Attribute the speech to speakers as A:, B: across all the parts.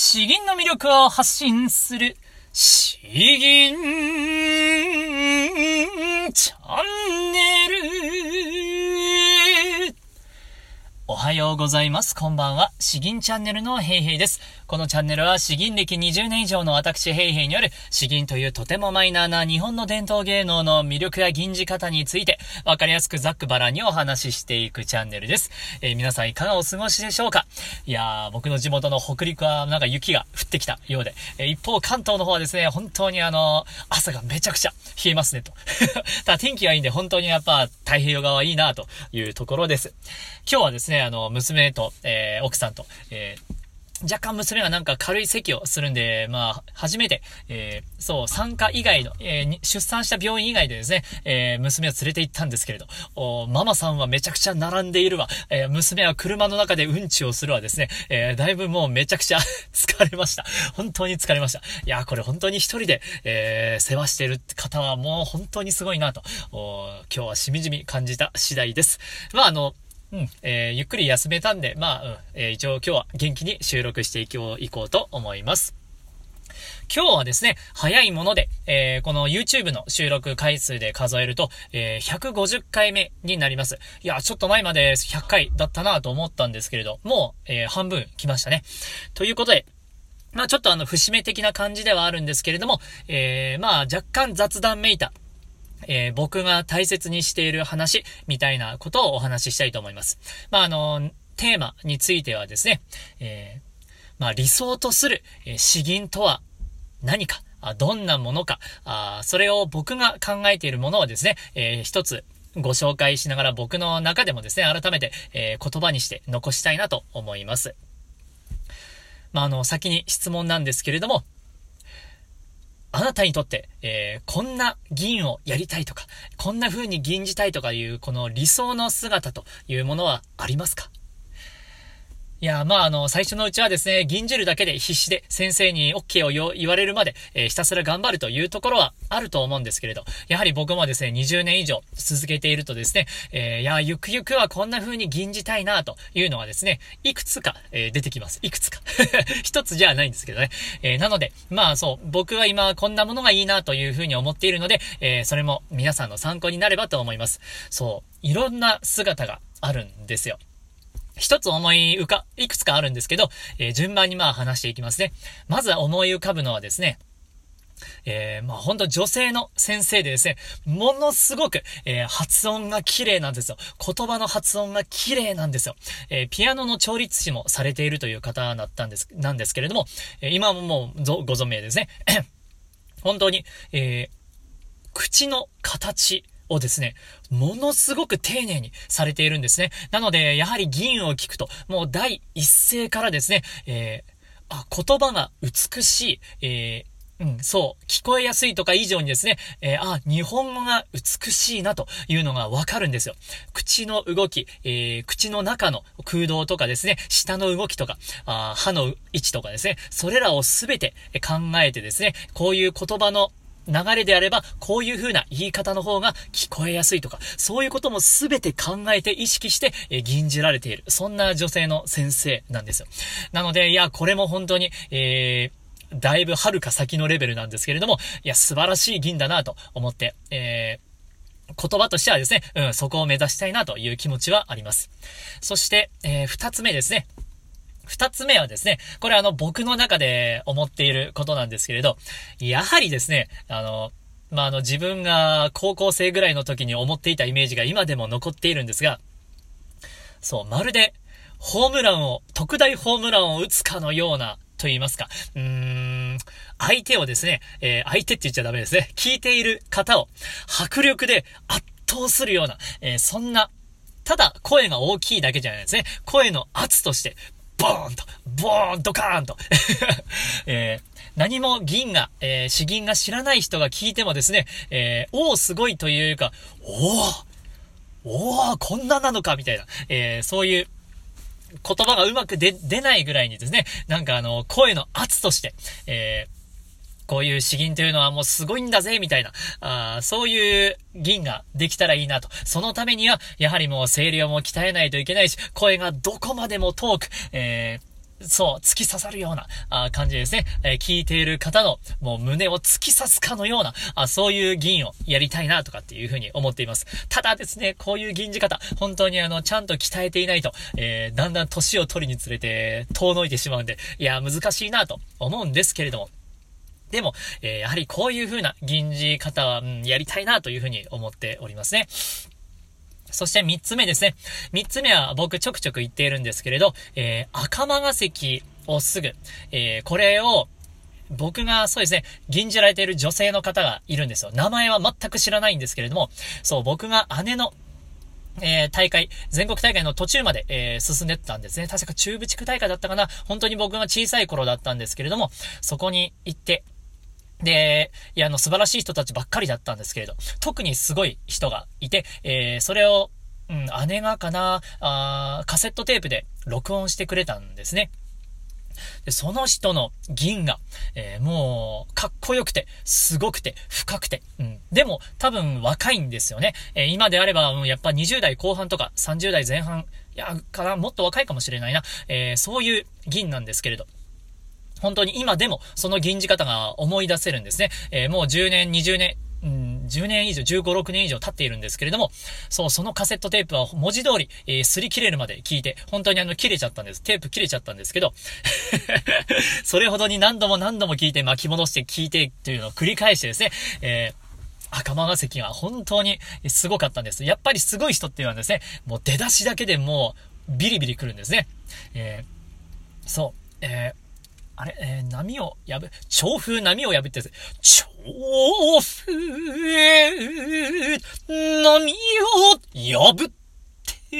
A: 詩吟の魅力を発信する、詩吟チャンはようございます。こんばんは。詩吟チャンネルのヘイヘイです。このチャンネルは詩吟歴20年以上の私ヘイヘイによる詩吟というとてもマイナーな日本の伝統芸能の魅力や吟じ方についてわかりやすくざっくばらにお話ししていくチャンネルです。えー、皆さんいかがお過ごしでしょうか？いやー、僕の地元の北陸はなんか雪が降ってきたようで、えー、一方関東の方はですね、本当にあの朝がめちゃくちゃ冷えますねと。ただ天気がいいんで本当にやっぱ太平洋側はいいなというところです。今日はですね、あの、娘と、えー、奥さんと、えー若干娘がなんか軽い咳をするんで、まあ、初めて、えー、そう、産科以外の、えー、出産した病院以外でですね、えー、娘を連れて行ったんですけれど、おママさんはめちゃくちゃ並んでいるわ、えー、娘は車の中でうんちをするわですね、えー、だいぶもうめちゃくちゃ 疲れました。本当に疲れました。いや、これ本当に一人で、えー、世話してる方はもう本当にすごいなと、お今日はしみじみ感じた次第です。まあ、あの、うん、えー、ゆっくり休めたんで、まあ、うん、えー、一応今日は元気に収録していこう、いこうと思います。今日はですね、早いもので、えー、この YouTube の収録回数で数えると、えー、150回目になります。いや、ちょっと前まで100回だったなと思ったんですけれど、もう、えー、半分来ましたね。ということで、まあちょっとあの、節目的な感じではあるんですけれども、えー、まあ若干雑談めいた、えー、僕が大切にしている話みたいなことをお話ししたいと思います。まあ、あの、テーマについてはですね、えー、まあ、理想とする、えー、詩吟とは何か、あどんなものかあ、それを僕が考えているものをですね、えー、一つご紹介しながら僕の中でもですね、改めて、えー、言葉にして残したいなと思います。まあ、あの、先に質問なんですけれども、あなたにとって、えー、こんな議員をやりたいとか、こんな風に議員じたいとかいう、この理想の姿というものはありますか？いや、まあ、あの、最初のうちはですね、銀じるだけで必死で先生に OK を言われるまで、えー、ひたすら頑張るというところはあると思うんですけれど、やはり僕もですね、20年以上続けているとですね、えー、いや、ゆくゆくはこんな風に銀じたいなというのはですね、いくつか、えー、出てきます。いくつか。一つじゃないんですけどね。え、なので、まあそう、僕は今こんなものがいいなという風に思っているので、え、それも皆さんの参考になればと思います。そう、いろんな姿があるんですよ。一つ思い浮か、いくつかあるんですけど、えー、順番にまあ話していきますね。まずは思い浮かぶのはですね、えー、まあ本当女性の先生でですね、ものすごく、えー、発音が綺麗なんですよ。言葉の発音が綺麗なんですよ。えー、ピアノの調律師もされているという方だったんです、なんですけれども、え、今ももうご存命ですね。本当に、え、口の形、をですね、ものすごく丁寧にされているんですね。なので、やはり議員を聞くと、もう第一声からですね、えー、あ、言葉が美しい、えーうん、そう。聞こえやすいとか以上にですね、えー、あ、日本語が美しいなというのがわかるんですよ。口の動き、えー、口の中の空洞とかですね、舌の動きとか、あ歯の位置とかですね、それらをすべて考えてですね、こういう言葉の流れであれば、こういう風な言い方の方が聞こえやすいとか、そういうことも全て考えて意識して、え吟じられている。そんな女性の先生なんですよ。なので、いや、これも本当に、えー、だいぶ遥か先のレベルなんですけれども、いや、素晴らしい銀だなと思って、えー、言葉としてはですね、うん、そこを目指したいなという気持ちはあります。そして、えー、二つ目ですね。二つ目はですね、これあの僕の中で思っていることなんですけれど、やはりですね、あの、まあ、あの自分が高校生ぐらいの時に思っていたイメージが今でも残っているんですが、そう、まるで、ホームランを、特大ホームランを打つかのような、と言いますか、うーん、相手をですね、えー、相手って言っちゃダメですね。聞いている方を迫力で圧倒するような、えー、そんな、ただ声が大きいだけじゃないですね。声の圧としてボーンと、ボーンとカーンと。えー、何も銀が、えー、詩銀が知らない人が聞いてもですね、えー、おおすごいというか、おおおおこんななのかみたいな、えー、そういう言葉がうまく出、出ないぐらいにですね、なんかあの、声の圧として、えー、こういう詩吟というのはもうすごいんだぜ、みたいな、あそういう銀ができたらいいなと。そのためには、やはりもう声量も鍛えないといけないし、声がどこまでも遠く、えーそう、突き刺さるようなあ感じですね。えー、聞いている方のもう胸を突き刺すかのような、あそういう銀をやりたいなとかっていうふうに思っています。ただですね、こういう銀字方、本当にあの、ちゃんと鍛えていないと、えー、だんだん年を取りにつれて遠のいてしまうんで、いや、難しいなと思うんですけれども、でも、えー、やはりこういう風な銀字方は、うん、やりたいなというふうに思っておりますね。そして三つ目ですね。三つ目は僕ちょくちょく言っているんですけれど、えー、赤間が関をすぐ、えー、これを、僕がそうですね、銀じられている女性の方がいるんですよ。名前は全く知らないんですけれども、そう、僕が姉のえー、大会、全国大会の途中まで、えー、進んでったんですね。確か中部地区大会だったかな。本当に僕が小さい頃だったんですけれども、そこに行って、で、いや、あの、素晴らしい人たちばっかりだったんですけれど、特にすごい人がいて、えー、それを、うん、姉がかな、あカセットテープで録音してくれたんですね。で、その人の銀が、えー、もう、かっこよくて、すごくて、深くて、うん。でも、多分若いんですよね。えー、今であれば、やっぱ20代後半とか30代前半、いや、かな、もっと若いかもしれないな。えー、そういう銀なんですけれど。本当に今でもその銀じ方が思い出せるんですね。えー、もう10年、20年、うん、10年以上、15、6年以上経っているんですけれども、そう、そのカセットテープは文字通り、えー、擦り切れるまで聞いて、本当にあの、切れちゃったんです。テープ切れちゃったんですけど、それほどに何度も何度も聞いて巻き戻して聞いてっていうのを繰り返してですね、えー赤間が関は本当にすごかったんです。やっぱりすごい人っていうのはですね、もう出だしだけでもうビリビリ来るんですね。えー、そう。えーあれ、えー、波を破、調風波を破ってです。調風波を破って、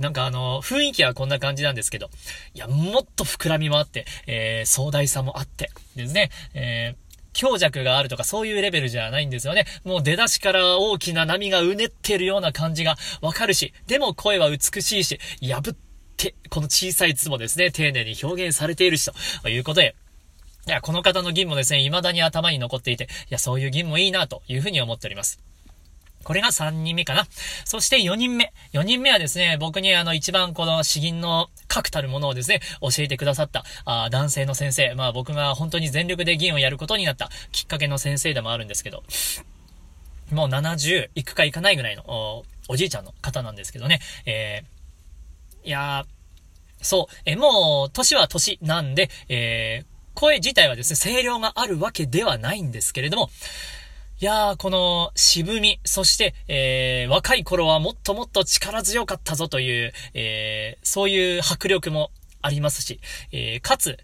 A: なんかあの、雰囲気はこんな感じなんですけど、いや、もっと膨らみもあって、えー、壮大さもあってですね、えー強弱があるとかそういうレベルじゃないんですよね。もう出だしから大きな波がうねってるような感じがわかるし、でも声は美しいし、破ってて、この小さいつもですね、丁寧に表現されているし、ということで、いや、この方の銀もですね、未だに頭に残っていて、いや、そういう銀もいいな、というふうに思っております。これが3人目かな。そして4人目。4人目はですね、僕にあの一番この詩吟の確たるものをですね、教えてくださったあ男性の先生。まあ僕が本当に全力で銀をやることになったきっかけの先生でもあるんですけど、もう70いくかいかないぐらいのおおじいちゃんの方なんですけどね、えーいやー、そう、え、もう、年は年なんで、えー、声自体はですね、声量があるわけではないんですけれども、いやー、この渋み、そして、えー、若い頃はもっともっと力強かったぞという、えー、そういう迫力もありますし、えー、かつ、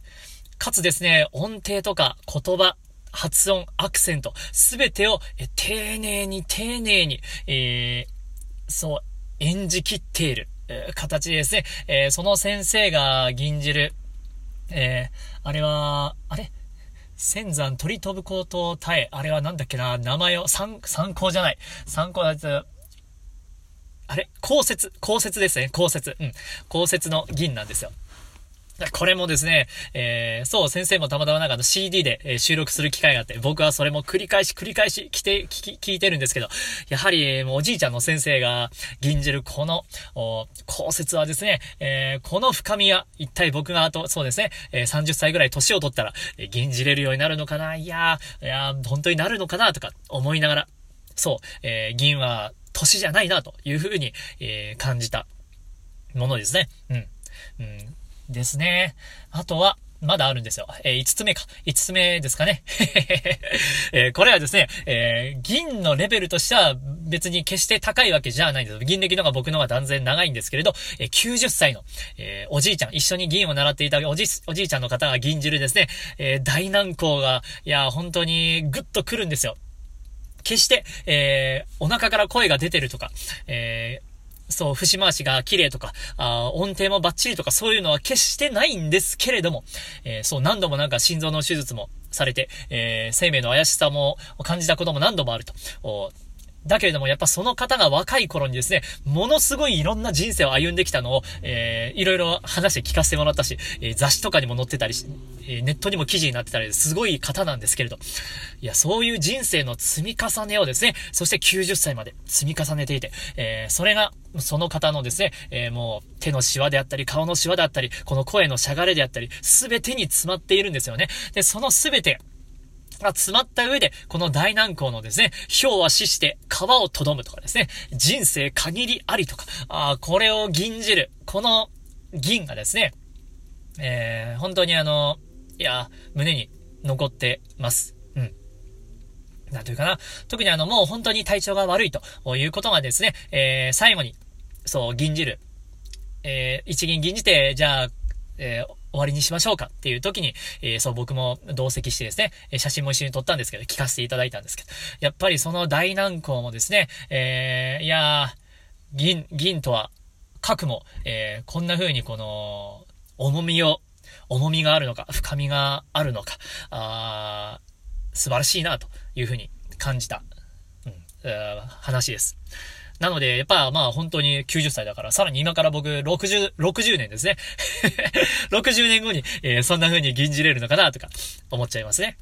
A: かつですね、音程とか言葉、発音、アクセント、すべてを、え丁寧に丁寧に、えー、そう、演じきっている。形ですね。えー、その先生が吟じる、えー、あれは、あれ？仙山鳥飛ぶ高等耐え、あれはなんだっけな、名前を、参、参考じゃない。参考だと、あれ？降雪、降雪ですね。降雪。うん。降雪の銀なんですよ。これもですね、えー、そう、先生もたまたまなんかの CD で、収録する機会があって、僕はそれも繰り返し繰り返し来て、聞、聞いてるんですけど、やはり、もうおじいちゃんの先生が吟じるこの、お、考説はですね、えー、この深みは、一体僕があと、そうですね、えー、30歳ぐらい年を取ったら、え、吟じれるようになるのかないやー、いやー、本当になるのかなとか思いながら、そう、え、銀は年じゃないなというふうに、え、感じたものですね。うん。うんですね。あとは、まだあるんですよ。えー、5つ目か。5つ目ですかね。えー、これはですね、えー、銀のレベルとしては別に決して高いわけじゃないんです。銀歴のが僕のが断然長いんですけれど、えー、90歳の、えおじいちゃん、一緒に銀を習っていたおじ、おじいちゃんの方が銀汁ですね、え大難航が、いや、本当にぐっと来るんですよ。決して、えお腹から声が出てるとか、えそう、節回しが綺麗とか、あ音程もバッチリとかそういうのは決してないんですけれども、えー、そう、何度もなんか心臓の手術もされて、えー、生命の怪しさも感じたことも何度もあると。だけれども、やっぱその方が若い頃にですね、ものすごいいろんな人生を歩んできたのを、えー、いろいろ話して聞かせてもらったし、えー、雑誌とかにも載ってたりし、えー、ネットにも記事になってたり、すごい方なんですけれど、いや、そういう人生の積み重ねをですね、そして90歳まで積み重ねていて、えー、それが、その方のですね、えー、もう手のシワであったり、顔のシワであったり、この声のしゃがれであったり、すべてに詰まっているんですよね。で、そのすべて、が詰まった上で、この大難航のですね、氷は死して川をとどむとかですね、人生限りありとか、あこれを吟じる、この銀がですね、えー、本当にあの、いや、胸に残ってます。うん。なんというかな。特にあの、もう本当に体調が悪いということがですね、えー、最後に、そう、銀じる。えー、一銀銀じて、じゃあ、えー、終わりにしましょうかっていう時に、えー、そう僕も同席してですね、写真も一緒に撮ったんですけど、聞かせていただいたんですけど、やっぱりその大難航もですね、えー、いやー、銀、銀とは、核も、えー、こんな風にこの、重みを、重みがあるのか、深みがあるのか、あ素晴らしいなという風に感じた、うん、話です。なので、やっぱまあ本当に90歳だから、さらに今から僕60、60年ですね。60年後に、えー、そんな風に吟じれるのかなとか思っちゃいますね。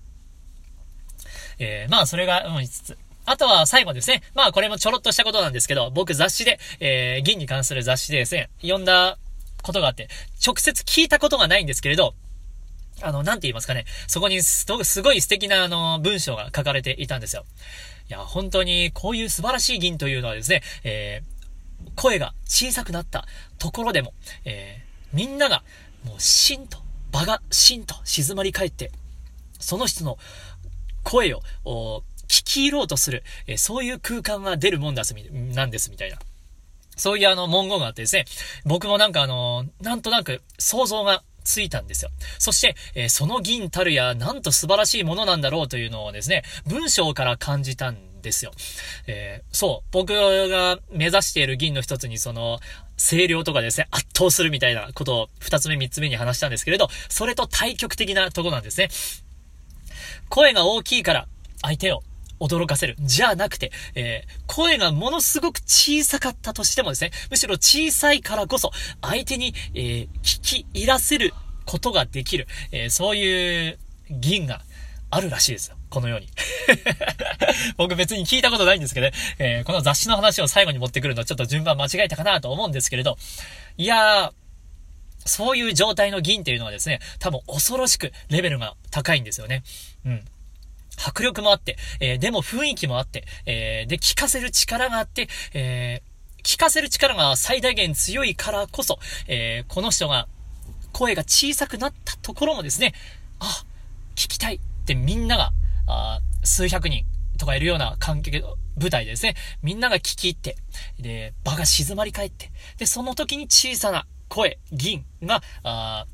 A: えー、まあそれが思いつつ。あとは最後ですね。まあこれもちょろっとしたことなんですけど、僕雑誌で、えー、銀に関する雑誌でですね、読んだことがあって、直接聞いたことがないんですけれど、あの、なんて言いますかね。そこにすごい素敵なあの、文章が書かれていたんですよ。いや、本当にこういう素晴らしい銀というのはですね、えー、声が小さくなったところでも、えー、みんながもうしんと、場がしんと静まり返って、その人の声を聞き入ろうとする、えー、そういう空間が出るもんだすみ、なんですみたいな。そういうあの文言があってですね、僕もなんかあの、なんとなく想像がついたんですよ。そして、えー、その銀たるや、なんと素晴らしいものなんだろうというのをですね、文章から感じたんですよ。えー、そう、僕が目指している銀の一つに、その、声量とかですね、圧倒するみたいなことを二つ目三つ目に話したんですけれど、それと対極的なとこなんですね。声が大きいから相手を驚かせる。じゃなくて、えー、声がものすごく小さかったとしてもですね、むしろ小さいからこそ、相手に、えー、聞き入らせることができる、えー、そういう銀があるらしいですよ。このように。僕別に聞いたことないんですけどね、えー、この雑誌の話を最後に持ってくるのはちょっと順番間違えたかなと思うんですけれど、いやー、そういう状態の銀っていうのはですね、多分恐ろしくレベルが高いんですよね。うん。迫力もあって、えー、でも雰囲気もあって、えー、で、聞かせる力があって、えー、聞かせる力が最大限強いからこそ、えこの人が声が小さくなったところもですね、あ、聞きたいってみんなが、あ数百人とかいるような関係、舞台でですね、みんなが聞き入って、で、場が静まり返って、で、その時に小さな声、銀が、あ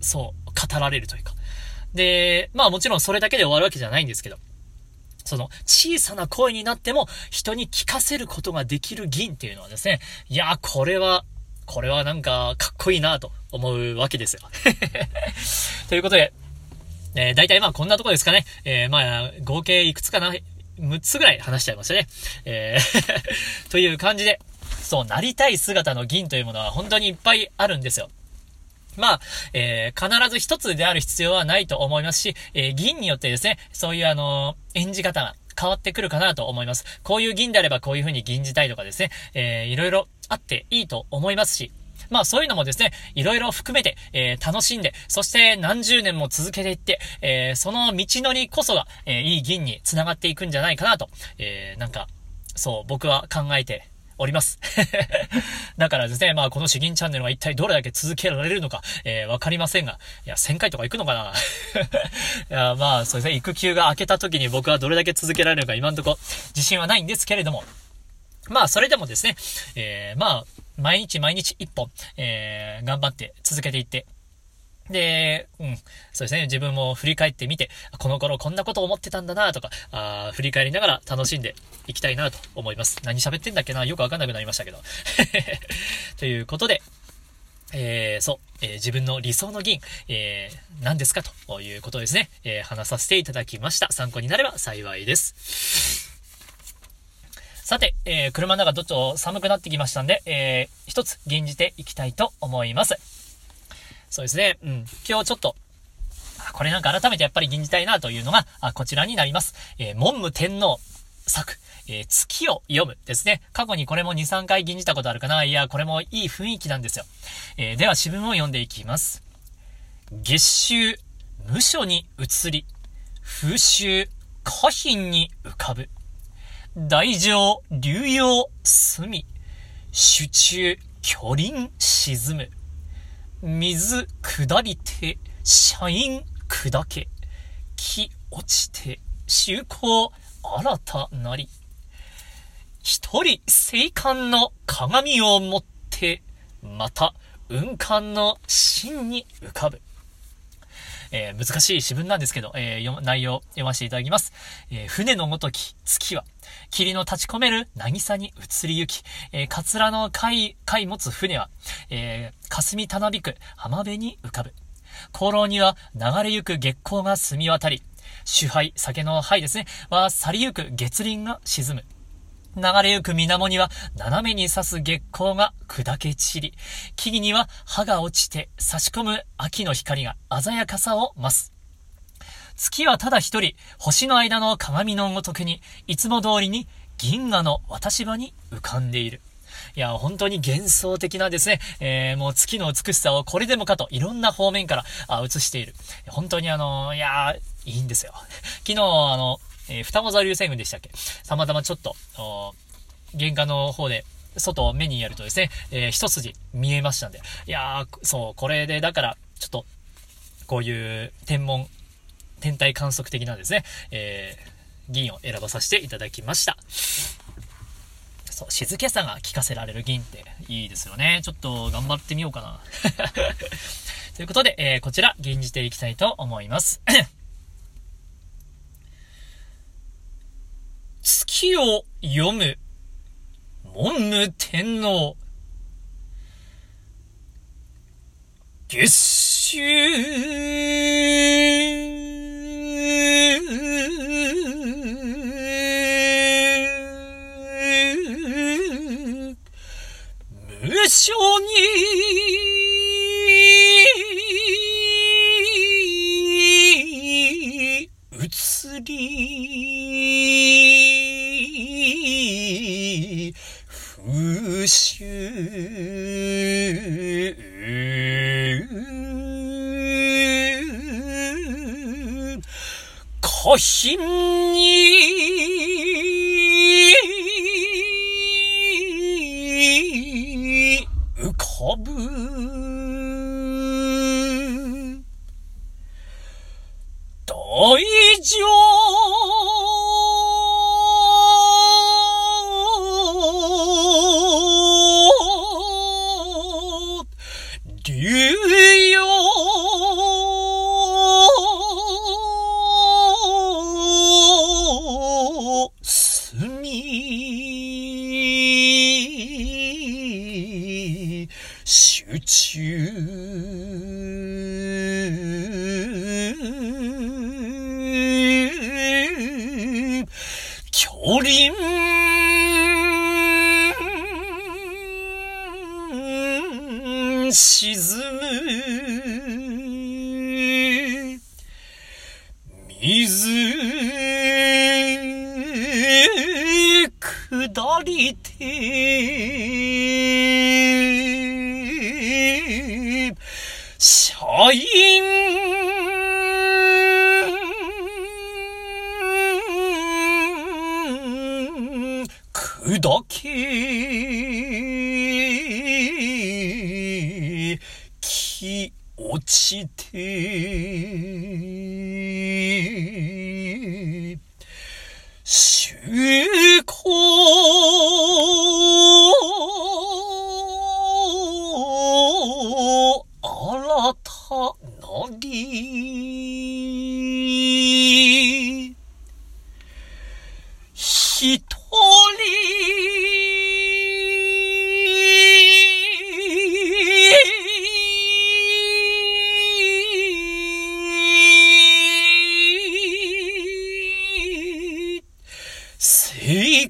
A: そう、語られるというか、で、まあもちろんそれだけで終わるわけじゃないんですけど、その小さな声になっても人に聞かせることができる銀っていうのはですね、いや、これは、これはなんかかっこいいなと思うわけですよ。ということで、えー、大体まあこんなとこですかね。えー、まあ合計いくつかな、6つぐらい話しちゃいましたね。えー という感じで、そう、なりたい姿の銀というものは本当にいっぱいあるんですよ。まあ、えー、必ず一つである必要はないと思いますし、えー、銀によってですね、そういうあのー、演じ方が変わってくるかなと思います。こういう銀であればこういう風に銀じたいとかですね、えー、いろいろあっていいと思いますし、まあそういうのもですね、いろいろ含めて、えー、楽しんで、そして何十年も続けていって、えー、その道のりこそが、えー、いい銀に繋がっていくんじゃないかなと、え、なんか、そう、僕は考えております。だからですね、まあこの詩吟チャンネルは一体どれだけ続けられるのか、えー、わかりませんが、いや、1000回とか行くのかな？いや、まあそうですね、育休が明けた時に僕はどれだけ続けられるか今んとこ自信はないんですけれども、まあそれでもですね、えー、まあ、毎日毎日一本、えー、頑張って続けていって、で、うん、そうですね、自分も振り返ってみて、この頃こんなこと思ってたんだなとか、あ振り返りながら楽しんでいきたいなと思います。何喋ってんだっけな？よくわかんなくなりましたけど。ということで、えー、そう、えー、自分の理想の銀、えー、何ですかということですね、えー、話させていただきました。参考になれば幸いです。さて、えー、車の中どっと寒くなってきましたんで、えー、一つ吟じていきたいと思います。そうですね、うん。今日ちょっと、これなんか改めてやっぱり吟じたいなというのが、あこちらになります。えー、文武天皇作、えー、月を読むですね。過去にこれも2、3回吟じたことあるかないや、これもいい雰囲気なんですよ。えー、では、詩文を読んでいきます。月収、無所に移り、風習、下品に浮かぶ。大乗、流用、隅。手中、巨輪、沈む。水、下りて、社員、砕け。木、落ちて、周行、新たなり。一人、聖観の鏡を持って、また、雲観の真に浮かぶ。えー、難しい詩文なんですけど、えー、内容読ませていただきます。えー、船のごとき月は、霧の立ち込める渚に移り行き、えー、カツラの貝、貝持つ船は、えー、霞たなびく浜辺に浮かぶ。航路には流れゆく月光が澄み渡り、酒杯、酒の杯ですね、は去りゆく月輪が沈む。流れゆく水面には斜めに刺す月光が砕け散り、木々には葉が落ちて差し込む秋の光が鮮やかさを増す。月はただ一人、星の間の鏡のごとくに、いつも通りに銀河の渡し場に浮かんでいる。いや、本当に幻想的なですね、えー、もう月の美しさをこれでもかといろんな方面からあ映している。本当にあの、いやいいんですよ。昨日、あの、えー、双子座流星群でしたっけ？たまたまちょっと、玄関の方で、外を目にやるとですね、えー、一筋見えましたんで。いやー、そう、これで、だから、ちょっと、こういう天文、天体観測的なですね、えー、銀を選ばさせていただきました。そう、静けさが聞かせられる銀っていいですよね。ちょっと頑張ってみようかな。ということで、えー、こちら、吟じていきたいと思います。月を読む、文武天皇。月収無所に下品に中。距離沈む水。下りて砕け気落ちて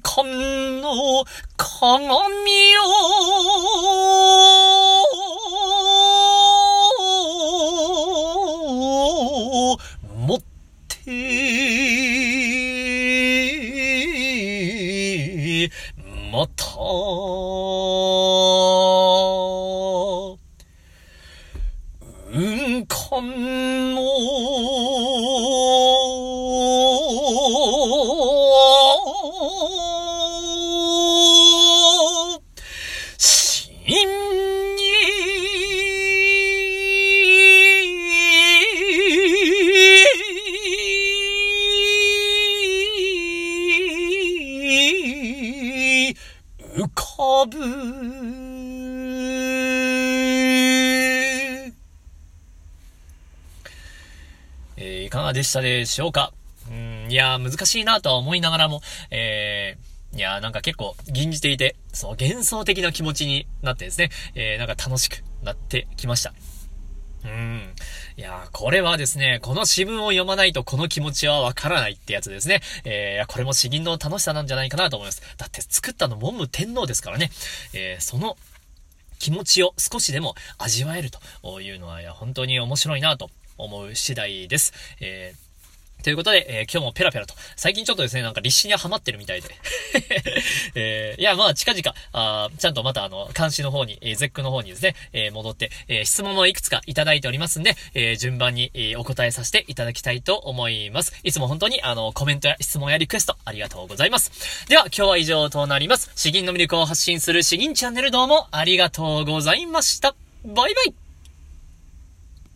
A: 間の鏡をでしたでしょうか？うん、いや難しいなとは思いながらも、えー、いやなんか結構、吟じていて、そう、幻想的な気持ちになってですね、えー、なんか楽しくなってきました。うん。いやこれはですね、この詩文を読まないとこの気持ちはわからないってやつですね。えー、これも詩吟の楽しさなんじゃないかなと思います。だって作ったの文武天皇ですからね。えー、その気持ちを少しでも味わえるというのは、いや、本当に面白いなと思う次第です。えーということで、えー、今日もペラペラと、最近ちょっとですね、なんか立志にはハマってるみたいで。えー、いや、まあ、近々、あちゃんとまたあの、監視の方に、えー、ゼックの方にですね、えー、戻って、え、質問もいくつかいただいておりますんで、え、順番に、え、お答えさせていただきたいと思います。いつも本当に、あの、コメントや質問やリクエスト、ありがとうございます。では、今日は以上となります。詩吟の魅力を発信する詩吟チャンネルどうもありがとうございました。バイバイ